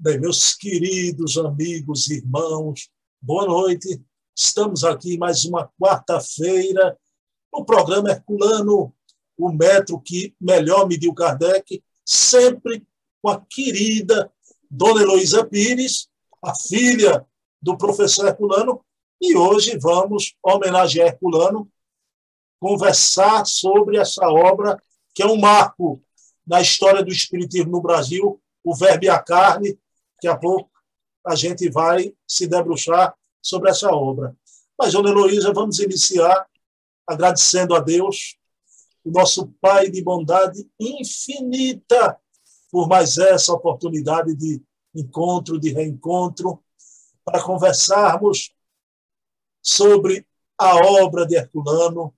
Bem, meus queridos amigos, irmãos, boa noite. Estamos aqui mais uma quarta-feira no programa Herculano, o metro que melhor mediu Kardec, sempre com a querida Dona Heloísa Pires, a filha do professor Herculano, e hoje vamos homenagear Herculano, conversar sobre essa obra que é um marco na história do espiritismo no Brasil, o Verbo e a Carne, Daqui a pouco a gente vai se debruçar sobre essa obra. Mas, Dona Heloísa, vamos iniciar agradecendo a Deus, o nosso Pai de bondade infinita, por mais essa oportunidade de encontro, de reencontro, para conversarmos sobre a obra de Herculano,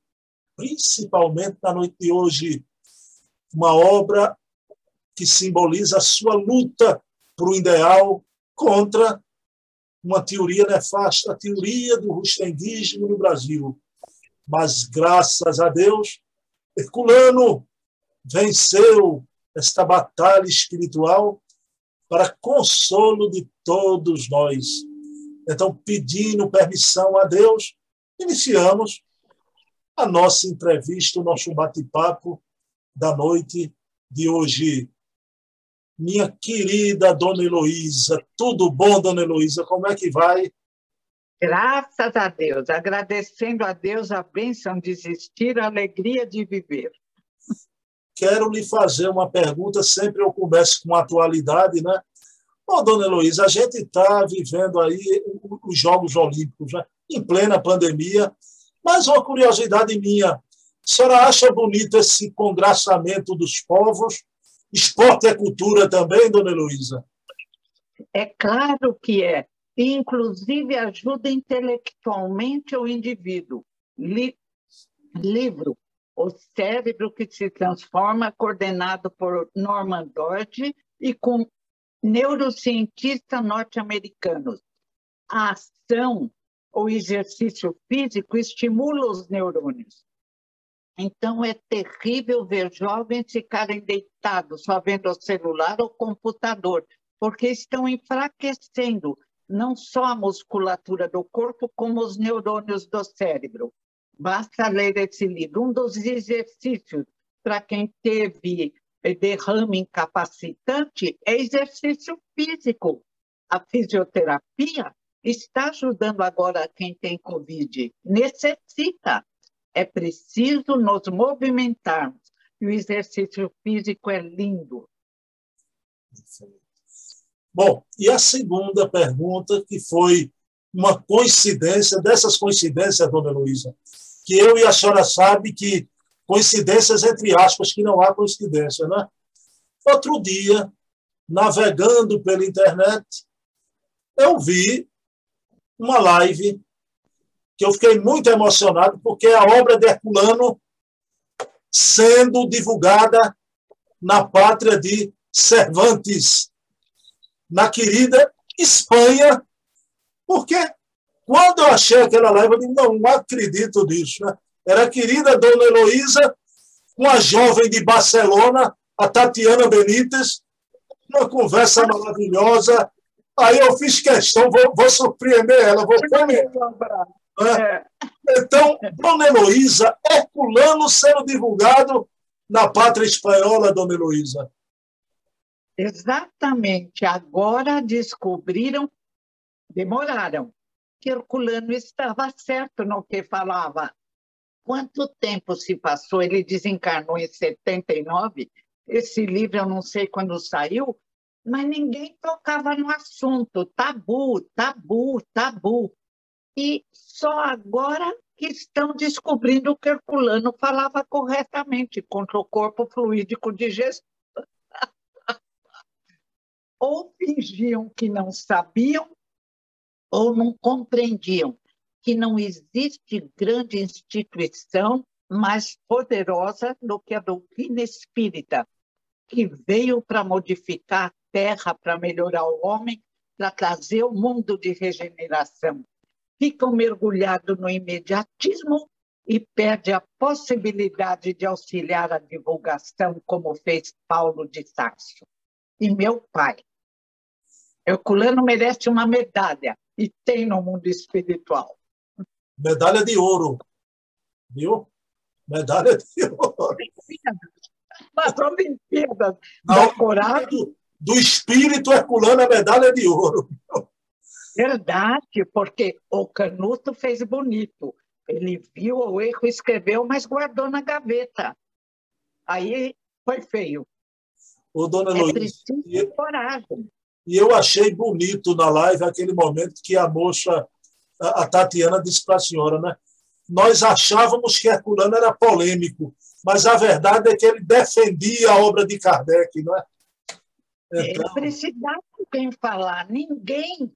principalmente na noite de hoje, uma obra que simboliza a sua luta para o ideal contra uma teoria nefasta, a teoria do rustenguismo no Brasil. Mas, graças a Deus, Herculano venceu esta batalha espiritual para consolo de todos nós. Então, pedindo permissão a Deus, iniciamos a nossa entrevista, o nosso bate-papo da noite de hoje minha querida Dona Heloísa. Tudo bom, Dona Heloísa? Como é que vai? Graças a Deus, agradecendo a Deus a bênção de existir, a alegria de viver. Quero lhe fazer uma pergunta, sempre eu começo com atualidade, né? Bom, dona Heloísa, a gente está vivendo aí os Jogos Olímpicos, né? em plena pandemia, mas uma curiosidade minha, a senhora acha bonito esse congraçamento dos povos Esporte é cultura também, dona Heloísa? É claro que é. Inclusive, ajuda intelectualmente o indivíduo. Li livro O Cérebro que se Transforma, coordenado por Norman Doidge e com neurocientistas norte-americanos. A ação, o exercício físico estimula os neurônios. Então, é terrível ver jovens ficarem deitados só vendo o celular ou computador, porque estão enfraquecendo não só a musculatura do corpo, como os neurônios do cérebro. Basta ler esse livro. Um dos exercícios para quem teve derrame incapacitante é exercício físico. A fisioterapia está ajudando agora quem tem Covid. Necessita é preciso nos movimentarmos. E o exercício físico é lindo. Bom, e a segunda pergunta, que foi uma coincidência, dessas coincidências, dona Luísa, que eu e a senhora sabe que coincidências entre aspas, que não há coincidência, né? Outro dia, navegando pela internet, eu vi uma live que eu fiquei muito emocionado, porque é a obra de Herculano sendo divulgada na pátria de Cervantes, na querida Espanha, porque quando eu achei aquela live, eu disse, não, não acredito nisso. Né? Era a querida Dona Heloísa, com a jovem de Barcelona, a Tatiana Benítez, uma conversa maravilhosa. Aí eu fiz questão, vou, vou surpreender ela, vou comentar. É. Então, Dona Heloísa, Herculano sendo divulgado na pátria espanhola, Dona Heloísa. Exatamente. Agora descobriram, demoraram, que Herculano estava certo no que falava. Quanto tempo se passou? Ele desencarnou em 79. Esse livro eu não sei quando saiu, mas ninguém tocava no assunto. Tabu, tabu, tabu. E só agora que estão descobrindo que Herculano falava corretamente contra o corpo fluídico de Jesus. ou fingiam que não sabiam, ou não compreendiam que não existe grande instituição mais poderosa do que a doutrina espírita, que veio para modificar a terra, para melhorar o homem, para trazer o mundo de regeneração ficam mergulhados no imediatismo e perde a possibilidade de auxiliar a divulgação, como fez Paulo de Tarso. E meu pai. Herculano merece uma medalha, e tem no mundo espiritual. Medalha de ouro, viu? Medalha de ouro. Nas Olimpíadas da coragem. Do, do espírito Herculano, a medalha de ouro. Verdade, porque o Canuto fez bonito. Ele viu o erro, escreveu, mas guardou na gaveta. Aí foi feio. O dona é Luiz, e, coragem. E eu achei bonito na live aquele momento que a moça, a, a Tatiana, disse para a senhora, né? Nós achávamos que Herculano era polêmico, mas a verdade é que ele defendia a obra de Kardec, não é? Então... Ele precisava quem falar, ninguém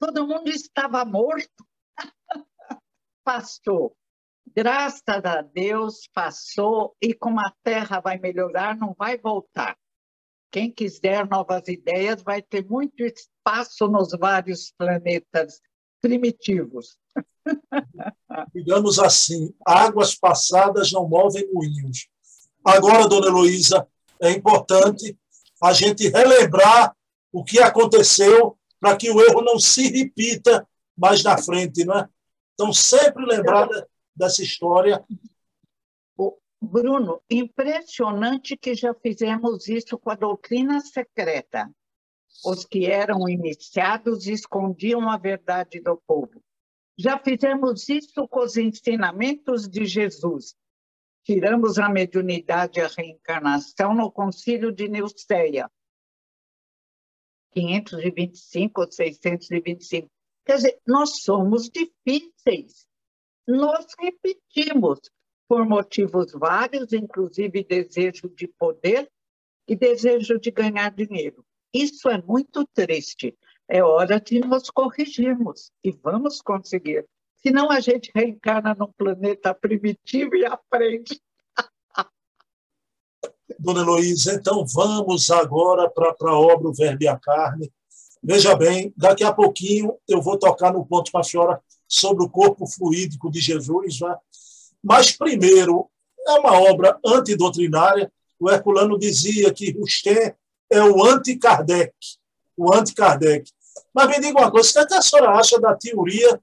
todo mundo estava morto. passou. Graças a Deus passou e como a Terra vai melhorar, não vai voltar. Quem quiser novas ideias vai ter muito espaço nos vários planetas primitivos. Digamos assim, águas passadas não movem moinhos. Agora, dona Heloísa, é importante a gente relembrar o que aconteceu para que o erro não se repita mais na frente, não é? Então, sempre lembrar dessa história. Bruno, impressionante que já fizemos isso com a doutrina secreta. Os que eram iniciados escondiam a verdade do povo. Já fizemos isso com os ensinamentos de Jesus. Tiramos a mediunidade e a reencarnação no concílio de Neusteia. 525 ou 625. Quer dizer, nós somos difíceis. Nós repetimos por motivos vários, inclusive desejo de poder e desejo de ganhar dinheiro. Isso é muito triste. É hora de nos corrigirmos e vamos conseguir. Senão a gente reencarna num planeta primitivo e aprende Dona Heloísa, então vamos agora para a obra O Verbo e a Carne. Veja bem, daqui a pouquinho eu vou tocar no ponto com a senhora sobre o corpo fluídico de Jesus, já. mas primeiro, é uma obra antidoutrinária. O Herculano dizia que Rustem é o anti-Kardec, o anti-Kardec. Mas me diga uma coisa, o que a senhora acha da teoria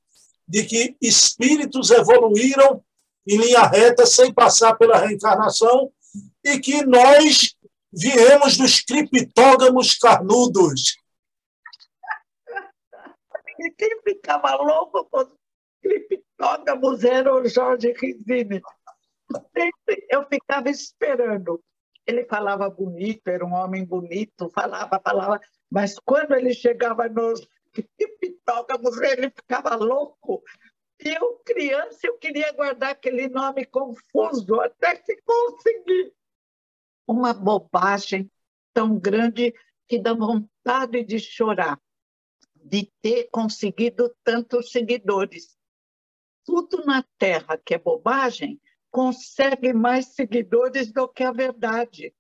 de que espíritos evoluíram em linha reta sem passar pela reencarnação e que nós viemos dos criptógamos carnudos. Quem ficava louco com os criptógamos era o Jorge Rizini. Eu ficava esperando. Ele falava bonito, era um homem bonito, falava, falava, mas quando ele chegava nos criptógamos, ele ficava louco. Eu, criança, eu queria guardar aquele nome confuso até que consegui uma bobagem tão grande que dá vontade de chorar, de ter conseguido tantos seguidores. Tudo na Terra que é bobagem consegue mais seguidores do que a verdade.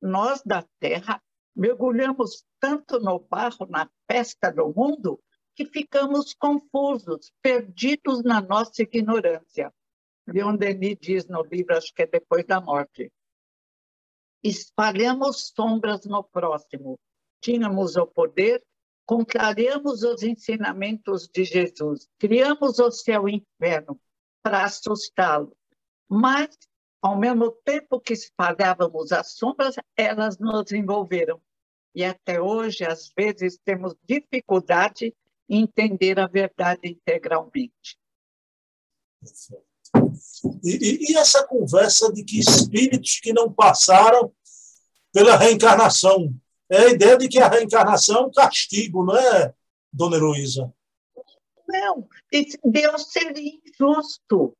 Nós da Terra mergulhamos tanto no barro, na festa do mundo, que ficamos confusos, perdidos na nossa ignorância. Leon Denis diz no livro, acho que é Depois da Morte, espalhamos sombras no próximo. Tínhamos o poder, contrariamos os ensinamentos de Jesus, criamos o céu e o inferno para assustá-lo. Mas, ao mesmo tempo que espalhávamos as sombras, elas nos envolveram. E até hoje, às vezes, temos dificuldade entender a verdade integralmente. E, e, essa conversa de que espíritos que não passaram pela reencarnação. É a ideia de que a reencarnação é um castigo, não é, dona Heloísa? Não, Deus seria injusto.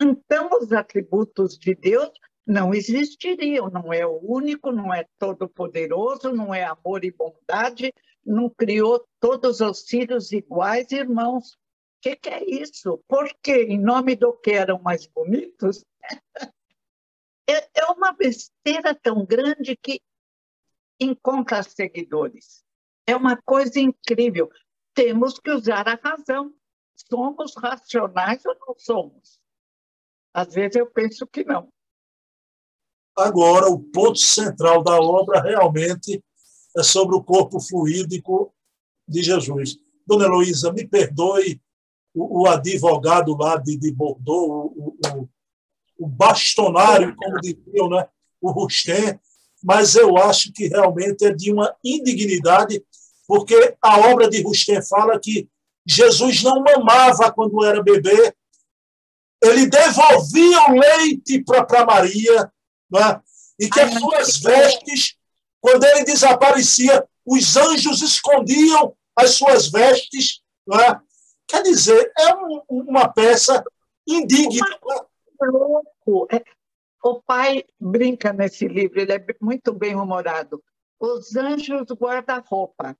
Então, os atributos de Deus não existiriam. Não é o único, não é todo-poderoso, não é amor e bondade, não criou todos os filhos iguais, irmãos que, que é isso? Porque, em nome do que eram mais bonitos, é, é uma besteira tão grande que encontra seguidores. É uma coisa incrível. Temos que usar a razão. Somos racionais ou não somos? Às vezes eu penso que não. Agora, o ponto central da obra realmente sobre o corpo fluídico de Jesus. Dona Heloísa, me perdoe o, o advogado lá de, de Bordeaux, o, o, o bastonário, como diziam, né? o Rustem, mas eu acho que realmente é de uma indignidade, porque a obra de Rustem fala que Jesus não mamava quando era bebê, ele devolvia o leite para Maria, né? e que as suas vestes, quando ele desaparecia, os anjos escondiam as suas vestes. Né? Quer dizer, é um, uma peça indigna. Louco. É, o pai brinca nesse livro, ele é muito bem humorado. Os anjos guarda-roupa.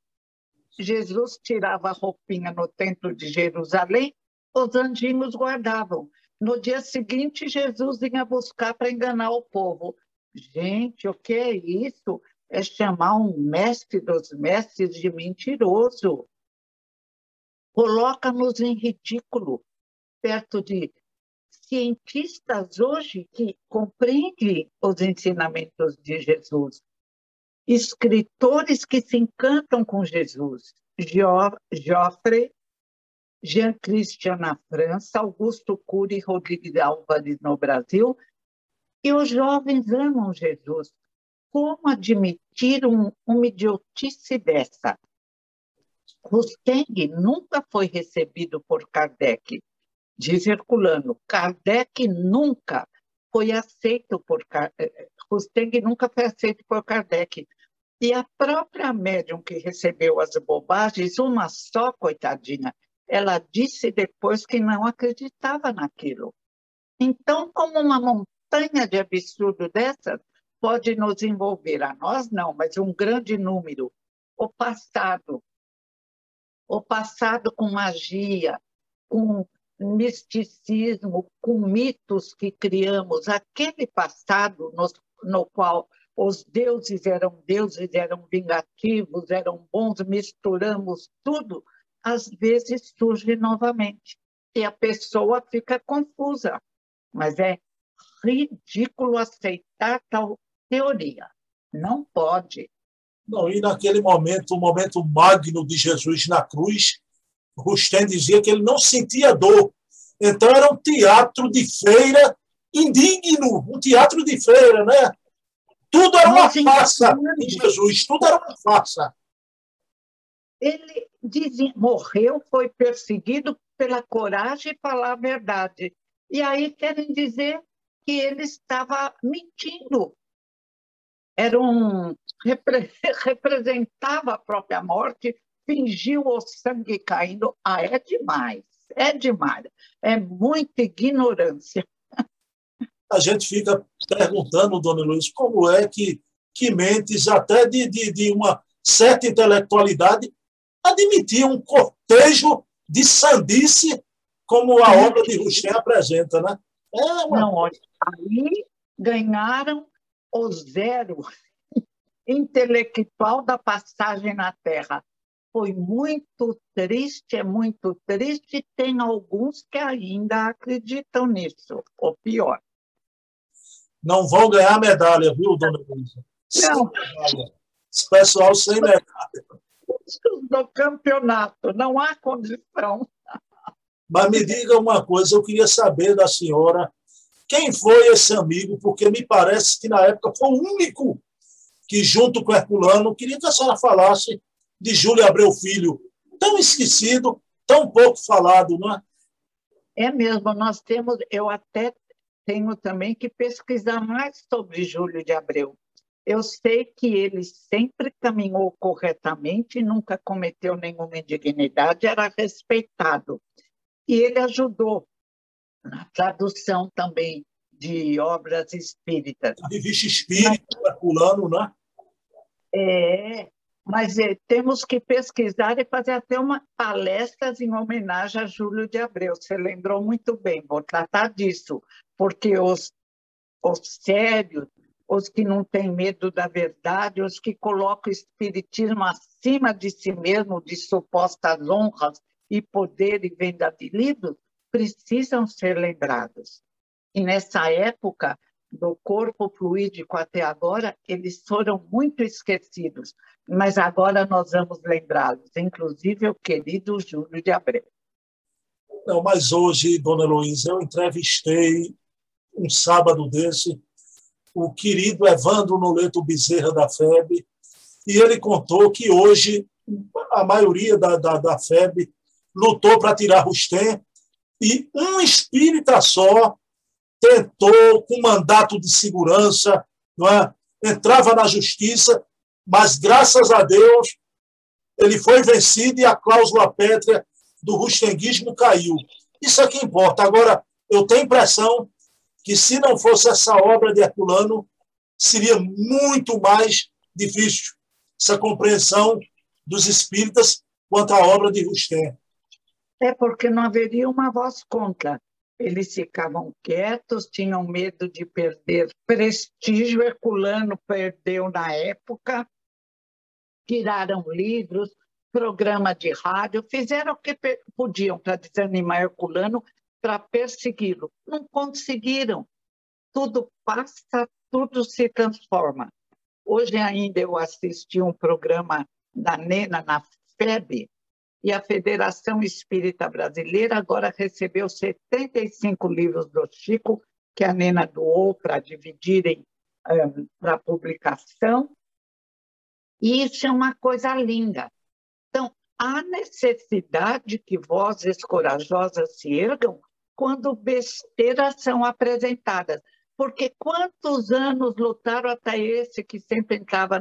Jesus tirava a roupinha no templo de Jerusalém, os anjinhos guardavam. No dia seguinte, Jesus vinha buscar para enganar o povo. Gente, o que é isso? É chamar um mestre dos mestres de mentiroso. Coloca-nos em ridículo perto de cientistas hoje que compreendem os ensinamentos de Jesus, escritores que se encantam com Jesus, Joffre Jean Christian na França, Augusto Cury e Rodrigues Álvares no Brasil. E os jovens amam Jesus. Como admitir um, uma idiotice dessa? Rusteng nunca foi recebido por Kardec. Diz Herculano, Kardec nunca foi aceito por Rusteng eh, nunca foi aceito por Kardec. E a própria médium que recebeu as bobagens, uma só, coitadinha, ela disse depois que não acreditava naquilo. Então, como uma montanha de absurdo dessas pode nos envolver, a nós não, mas um grande número, o passado. O passado com magia, com misticismo, com mitos que criamos, aquele passado no, no qual os deuses eram deuses, eram vingativos, eram bons, misturamos tudo às vezes surge novamente e a pessoa fica confusa. Mas é ridículo aceitar tal teoria. Não pode. Não, e naquele momento, o momento magno de Jesus na cruz, Rustem dizia que ele não sentia dor. Então era um teatro de feira indigno, um teatro de feira, né? Tudo era uma farsa em Jesus, tudo era uma farsa. Ele dizem, morreu, foi perseguido pela coragem de falar a verdade. E aí querem dizer que ele estava mentindo. Era um repre, representava a própria morte, fingiu o sangue caindo. Ah, é demais, é demais. É muita ignorância. A gente fica perguntando, dona Luiz, como é que, que mentes até de, de, de uma certa intelectualidade admitir um cortejo de sandice como a obra de Rustem apresenta, né? É uma... Não, olha, aí ganharam o zero intelectual da passagem na Terra. Foi muito triste, é muito triste. Tem alguns que ainda acreditam nisso, ou pior. Não vão ganhar medalha, viu, dona Luísa? Não. Esse pessoal sem medalha do campeonato, não há condição. Mas me diga uma coisa, eu queria saber da senhora quem foi esse amigo, porque me parece que na época foi o único que, junto com Herculano, queria que a senhora falasse de Júlio Abreu Filho, tão esquecido, tão pouco falado, não é? É mesmo, nós temos, eu até tenho também que pesquisar mais sobre Júlio de Abreu. Eu sei que ele sempre caminhou corretamente, nunca cometeu nenhuma indignidade, era respeitado. E ele ajudou na tradução também de obras espíritas. A revista Espírita, Herculano, né? É, mas é, temos que pesquisar e fazer até uma palestras em homenagem a Júlio de Abreu. Você lembrou muito bem, vou tratar disso, porque os, os sérios, os que não têm medo da verdade, os que colocam o espiritismo acima de si mesmo, de supostas honras e poder e venda de livros, precisam ser lembrados. E nessa época, do corpo fluídico até agora, eles foram muito esquecidos, mas agora nós vamos lembrá-los, inclusive o querido Júlio de Abreu. Não, mas hoje, dona Heloísa, eu entrevistei um sábado desse o querido Evandro Noleto Bezerra da FEB, e ele contou que hoje a maioria da, da, da FEB lutou para tirar Rustem, e um espírita só tentou, com mandato de segurança, não é? entrava na justiça, mas graças a Deus ele foi vencido e a cláusula pétrea do rustenguismo caiu. Isso é que importa. Agora, eu tenho a impressão que se não fosse essa obra de Herculano, seria muito mais difícil essa compreensão dos espíritas quanto à obra de Rustem. É porque não haveria uma voz contra. Eles ficavam quietos, tinham medo de perder prestígio. Herculano perdeu na época, tiraram livros, programa de rádio, fizeram o que podiam para desanimar Herculano, para persegui-lo. Não conseguiram. Tudo passa, tudo se transforma. Hoje ainda eu assisti um programa da Nena na FEB, e a Federação Espírita Brasileira agora recebeu 75 livros do Chico, que a Nena doou para dividirem um, para publicação. E isso é uma coisa linda. Então, há necessidade que vozes corajosas se ergam quando besteiras são apresentadas. Porque quantos anos lutaram até esse que sempre entrava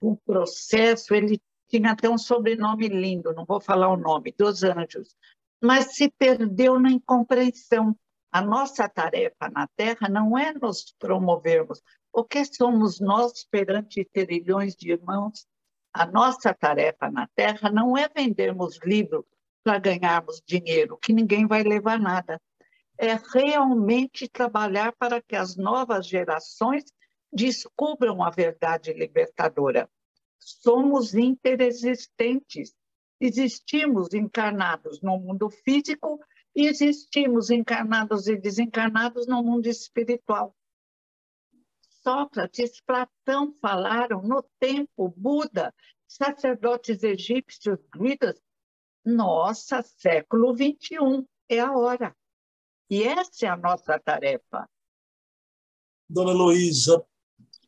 no processo, ele tinha até um sobrenome lindo, não vou falar o nome, dos anjos, mas se perdeu na incompreensão. A nossa tarefa na Terra não é nos promovermos. O que somos nós perante trilhões de irmãos? A nossa tarefa na Terra não é vendermos livro para ganharmos dinheiro, que ninguém vai levar nada. É realmente trabalhar para que as novas gerações descubram a verdade libertadora somos interexistentes. Existimos encarnados no mundo físico e existimos encarnados e desencarnados no mundo espiritual. Sócrates, Platão falaram no tempo, Buda, sacerdotes egípcios, druidas. Nossa, século XXI é a hora. E essa é a nossa tarefa. Dona Luísa,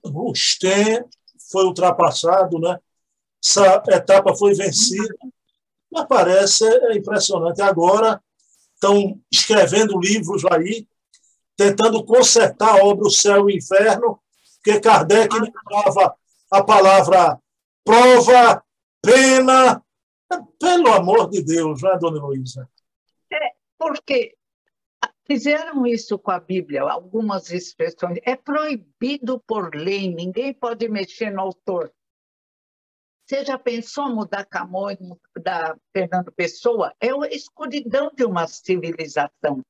Rustem foi ultrapassado, né? essa etapa foi vencida. Mas parece é impressionante. Agora estão escrevendo livros aí, tentando consertar a obra O Céu e o Inferno, porque Kardec dava a palavra prova, pena. Pelo amor de Deus, não é, dona Luísa? É, porque Fizeram isso com a Bíblia, algumas expressões. É proibido por lei, ninguém pode mexer no autor. Você já pensou mudar Camões, da Fernando Pessoa? É a escuridão de uma civilização.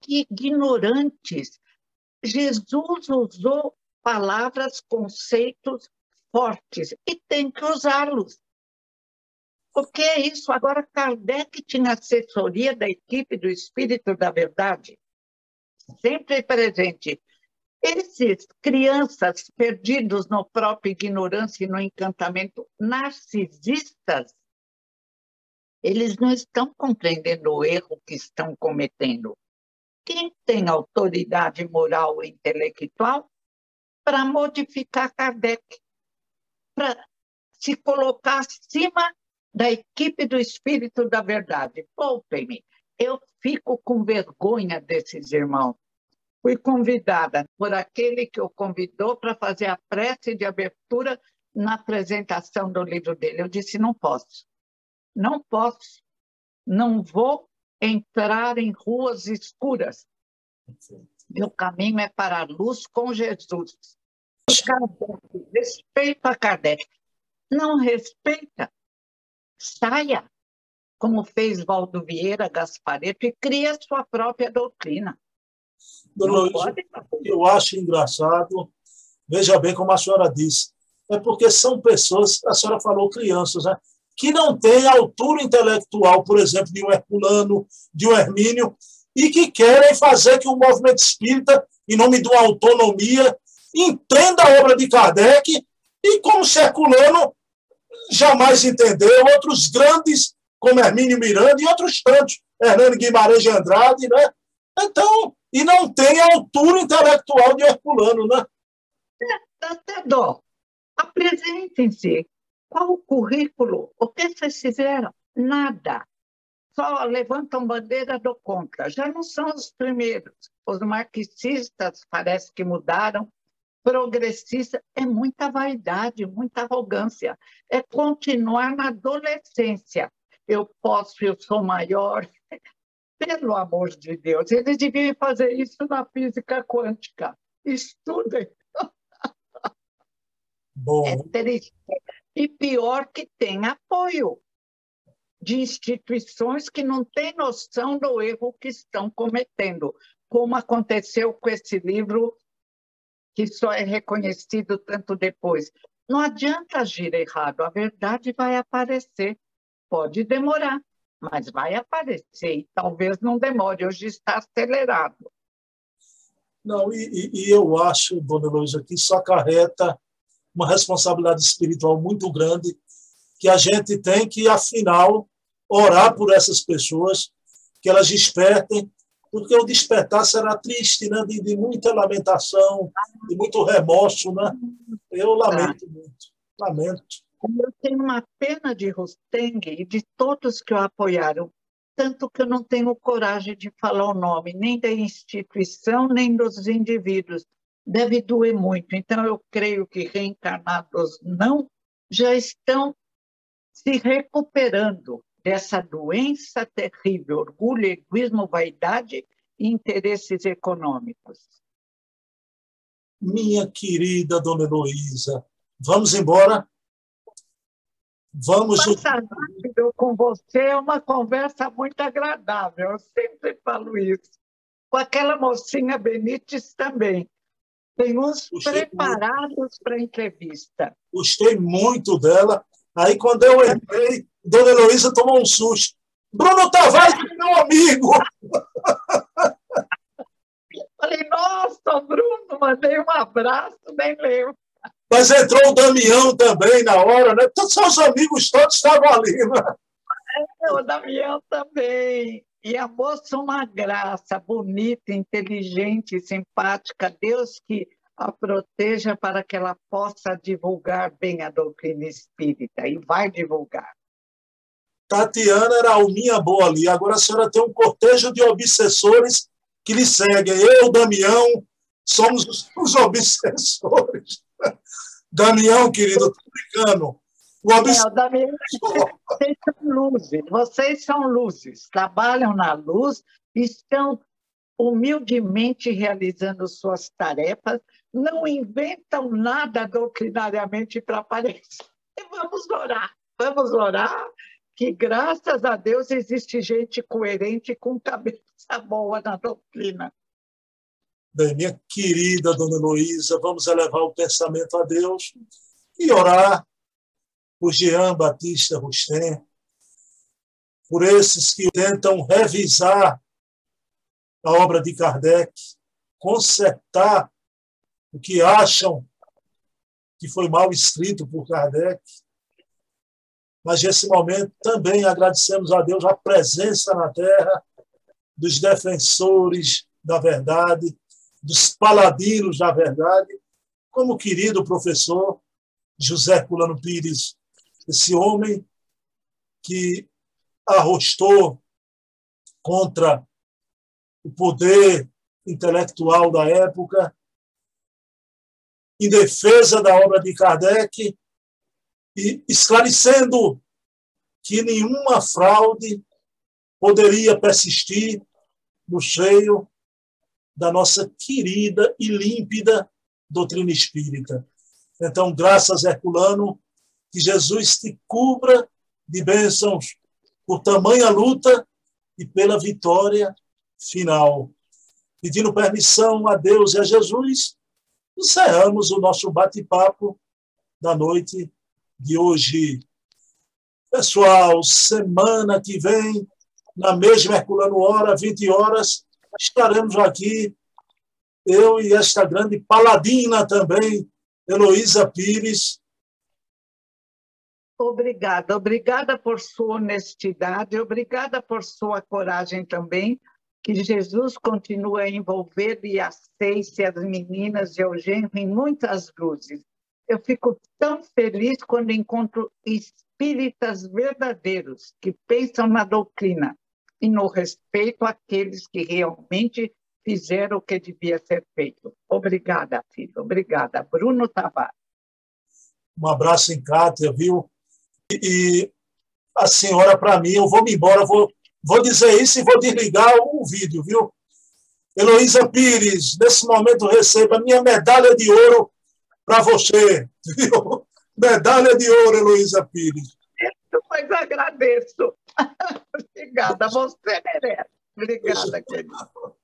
Que ignorantes. Jesus usou palavras, conceitos fortes e tem que usá-los. O que é isso? Agora, Kardec tinha assessoria da equipe do Espírito da Verdade, sempre presente. Esses crianças perdidos no próprio ignorância e no encantamento, narcisistas, eles não estão compreendendo o erro que estão cometendo. Quem tem autoridade moral e intelectual para modificar Kardec, para se colocar acima da equipe do Espírito da Verdade. Poupem-me, eu fico com vergonha desses irmãos. Fui convidada por aquele que o convidou para fazer a prece de abertura na apresentação do livro dele. Eu disse: não posso, não posso, não vou entrar em ruas escuras. Meu caminho é para a luz com Jesus. Kardec, respeito a Kardec. Não respeita, saia, como fez Valdo Vieira Gaspareto, e cria sua própria doutrina. Dona Luiz, eu acho engraçado, veja bem como a senhora disse, é porque são pessoas, a senhora falou crianças, né, que não têm altura intelectual, por exemplo, de um Herculano, de um Hermínio, e que querem fazer que o movimento espírita em nome de uma autonomia, entenda a obra de Kardec e, como Herculano jamais entendeu, outros grandes, como Hermínio Miranda e outros tantos, Hernando Guimarães de Andrade, né? Então, e não tem a altura intelectual de Herculano, né? É, dá até dó. Apresentem-se. Qual o currículo? O que vocês fizeram? Nada. Só levantam bandeira do contra. Já não são os primeiros. Os marxistas parece que mudaram. Progressista é muita vaidade, muita arrogância. É continuar na adolescência. Eu posso, eu sou maior. Pelo amor de Deus, eles deviam fazer isso na física quântica. Estudem. Bom. É triste. E pior que tem apoio de instituições que não têm noção do erro que estão cometendo, como aconteceu com esse livro que só é reconhecido tanto depois. Não adianta agir errado, a verdade vai aparecer. Pode demorar, mas vai aparecer e talvez não demore. Hoje está acelerado. Não, e, e eu acho, dona Heloísa, que isso acarreta uma responsabilidade espiritual muito grande que a gente tem que, afinal, orar por essas pessoas, que elas despertem, porque o despertar será triste, né? de, de muita lamentação, de muito remorso. Né? Eu lamento muito, lamento. Eu tenho uma pena de Rusteng e de todos que o apoiaram, tanto que eu não tenho coragem de falar o nome, nem da instituição, nem dos indivíduos, deve doer muito. Então, eu creio que reencarnados não já estão se recuperando dessa doença terrível, orgulho, egoísmo, vaidade e interesses econômicos. Minha querida dona Heloísa, vamos embora? Vamos. Passar rápido com você é uma conversa muito agradável, eu sempre falo isso. Com aquela mocinha Benítez também. Tem uns Gostei preparados para a entrevista. Gostei muito dela. Aí, quando eu entrei, Dona Heloísa tomou um susto. Bruno Tavares, meu amigo! Falei, nossa, Bruno, mandei um abraço, nem lembro. Mas entrou o Damião também na hora, né? Todos os amigos todos estavam ali, né? É, o Damião também. E a moça, uma graça, bonita, inteligente, simpática. Deus que a proteja para que ela possa divulgar bem a doutrina espírita, e vai divulgar. Tatiana era a alminha boa ali. Agora a senhora tem um cortejo de obsessores que lhe seguem. Eu, Damião, somos os, obsessores. Damião, querido, estou brincando. O obs... Damião, vocês são luzes, vocês são luzes, trabalham na luz, estão humildemente realizando suas tarefas, não inventam nada doutrinariamente para aparecer. Vamos orar, vamos orar, que graças a Deus existe gente coerente com cabeça boa na doutrina. Bem, minha querida dona Heloísa, vamos elevar o pensamento a Deus e orar por Jean Batista Rustem, por esses que tentam revisar a obra de Kardec, consertar o que acham que foi mal escrito por Kardec. Mas nesse momento também agradecemos a Deus a presença na terra dos defensores da verdade, dos paladinos da verdade, como o querido professor José Culano Pires, esse homem que arrostou contra o poder intelectual da época, em defesa da obra de Kardec e esclarecendo que nenhuma fraude poderia persistir no seio da nossa querida e límpida doutrina espírita. Então, graças Herculano, que Jesus te cubra de bênçãos por tamanha luta e pela vitória final. Pedindo permissão a Deus e a Jesus, encerramos o nosso bate-papo da noite de hoje. Pessoal, semana que vem, na mesma Herculano Hora, 20 horas, estaremos aqui eu e esta grande paladina também, Heloísa Pires. Obrigada, obrigada por sua honestidade, obrigada por sua coragem também. Que Jesus continue a envolver e aceite as meninas de Eugênio em muitas luzes. Eu fico tão feliz quando encontro espíritas verdadeiros que pensam na doutrina e no respeito àqueles que realmente fizeram o que devia ser feito. Obrigada, filho. Obrigada. Bruno Tavares. Um abraço em Cátia, viu? E, e a senhora, para mim, eu vou me embora, vou, vou dizer isso e vou desligar o vídeo, viu? Heloísa Pires, nesse momento receba minha medalha de ouro para você, viu? Medalha de ouro, Heloísa Pires. Mas agradeço. Obrigada, você merece. Obrigada, querido.